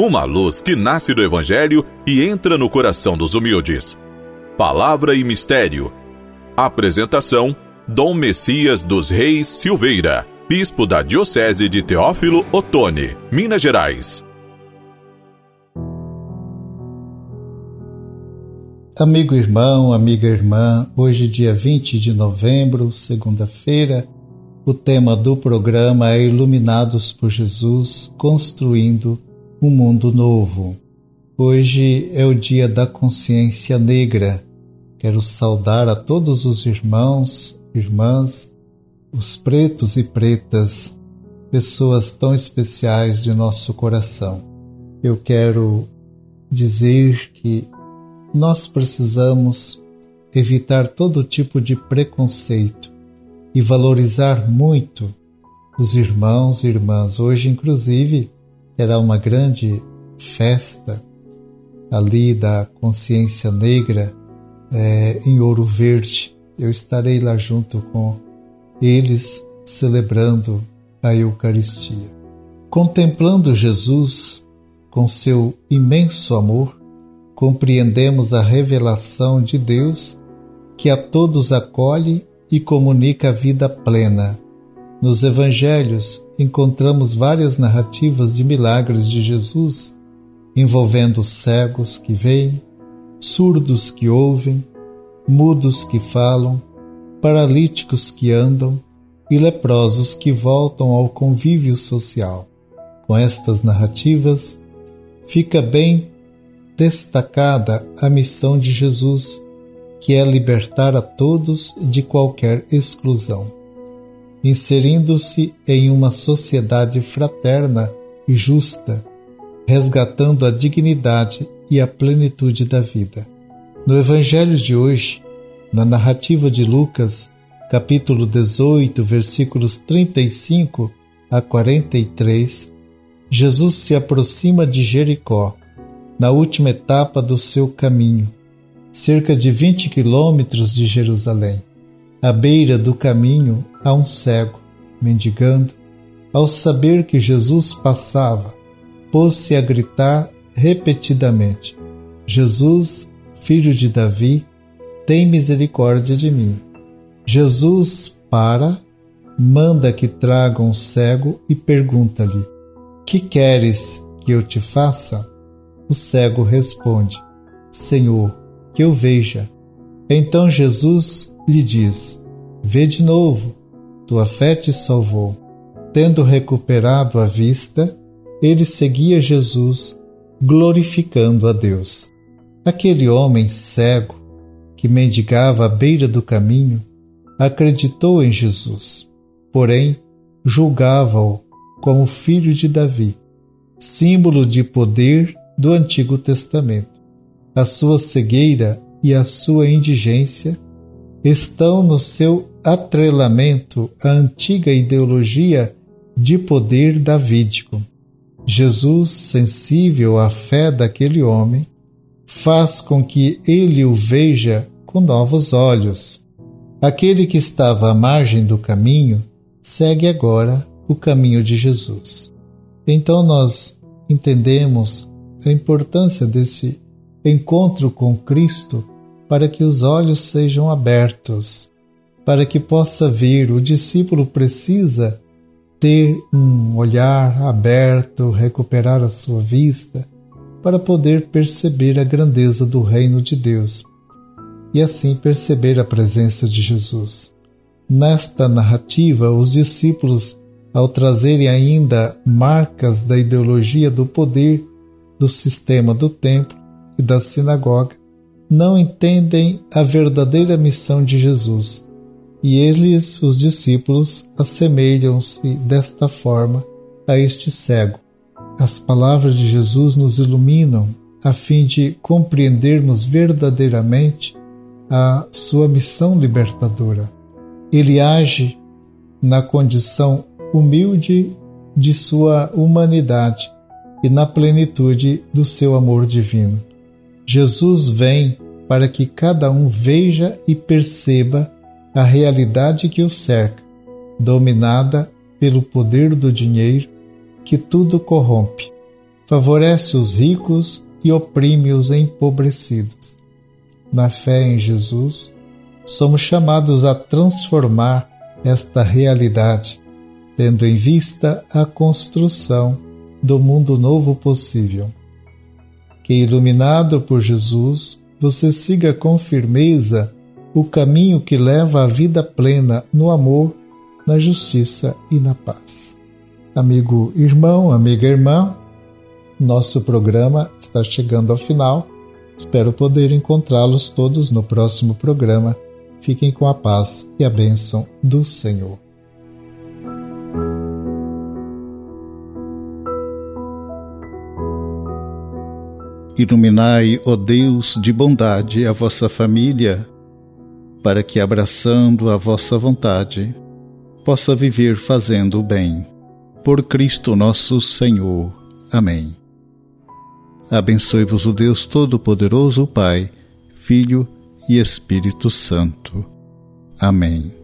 uma luz que nasce do Evangelho e entra no coração dos humildes. Palavra e Mistério. Apresentação: Dom Messias dos Reis Silveira, Bispo da Diocese de Teófilo Otoni, Minas Gerais. Amigo irmão, amiga irmã, hoje, dia 20 de novembro, segunda-feira, o tema do programa é Iluminados por Jesus, construindo um mundo novo. Hoje é o dia da consciência negra. Quero saudar a todos os irmãos, irmãs, os pretos e pretas, pessoas tão especiais de nosso coração. Eu quero dizer que nós precisamos evitar todo tipo de preconceito e valorizar muito os irmãos e irmãs. Hoje, inclusive, terá uma grande festa ali da consciência negra é, em Ouro Verde. Eu estarei lá junto com eles celebrando a Eucaristia. Contemplando Jesus com seu imenso amor, compreendemos a revelação de Deus que a todos acolhe e comunica a vida plena nos evangelhos, encontramos várias narrativas de milagres de Jesus, envolvendo cegos que veem, surdos que ouvem, mudos que falam, paralíticos que andam e leprosos que voltam ao convívio social. Com estas narrativas, fica bem destacada a missão de Jesus, que é libertar a todos de qualquer exclusão inserindo-se em uma sociedade fraterna e justa, resgatando a dignidade e a plenitude da vida. No Evangelho de hoje, na narrativa de Lucas, capítulo 18, versículos 35 a 43, Jesus se aproxima de Jericó, na última etapa do seu caminho, cerca de 20 quilômetros de Jerusalém. À beira do caminho há um cego, mendigando. Ao saber que Jesus passava, pôs-se a gritar repetidamente: Jesus, filho de Davi, tem misericórdia de mim. Jesus para, manda que tragam um cego e pergunta-lhe: Que queres que eu te faça? O cego responde: Senhor, que eu veja. Então Jesus lhe diz: Vê de novo, tua fé te salvou. Tendo recuperado a vista, ele seguia Jesus, glorificando a Deus. Aquele homem cego, que mendigava à beira do caminho, acreditou em Jesus, porém julgava-o como filho de Davi, símbolo de poder do Antigo Testamento. A sua cegueira e a sua indigência estão no seu atrelamento à antiga ideologia de poder davídico. Jesus, sensível à fé daquele homem, faz com que ele o veja com novos olhos. Aquele que estava à margem do caminho segue agora o caminho de Jesus. Então nós entendemos a importância desse encontro com Cristo para que os olhos sejam abertos, para que possa ver. O discípulo precisa ter um olhar aberto, recuperar a sua vista, para poder perceber a grandeza do reino de Deus e assim perceber a presença de Jesus. Nesta narrativa, os discípulos, ao trazerem ainda marcas da ideologia do poder do sistema do templo e da sinagoga, não entendem a verdadeira missão de Jesus, e eles, os discípulos, assemelham-se desta forma a este cego. As palavras de Jesus nos iluminam a fim de compreendermos verdadeiramente a sua missão libertadora. Ele age na condição humilde de sua humanidade e na plenitude do seu amor divino. Jesus vem para que cada um veja e perceba a realidade que o cerca, dominada pelo poder do dinheiro que tudo corrompe. favorece os ricos e oprime os empobrecidos. Na fé em Jesus, somos chamados a transformar esta realidade, tendo em vista a construção do mundo novo possível. Que, iluminado por Jesus, você siga com firmeza o caminho que leva à vida plena no amor, na justiça e na paz. Amigo irmão, amiga irmã, nosso programa está chegando ao final. Espero poder encontrá-los todos no próximo programa. Fiquem com a paz e a bênção do Senhor. Iluminai, ó Deus de bondade, a vossa família, para que, abraçando a vossa vontade, possa viver fazendo o bem. Por Cristo nosso Senhor. Amém. Abençoe-vos o Deus Todo-Poderoso, Pai, Filho e Espírito Santo. Amém.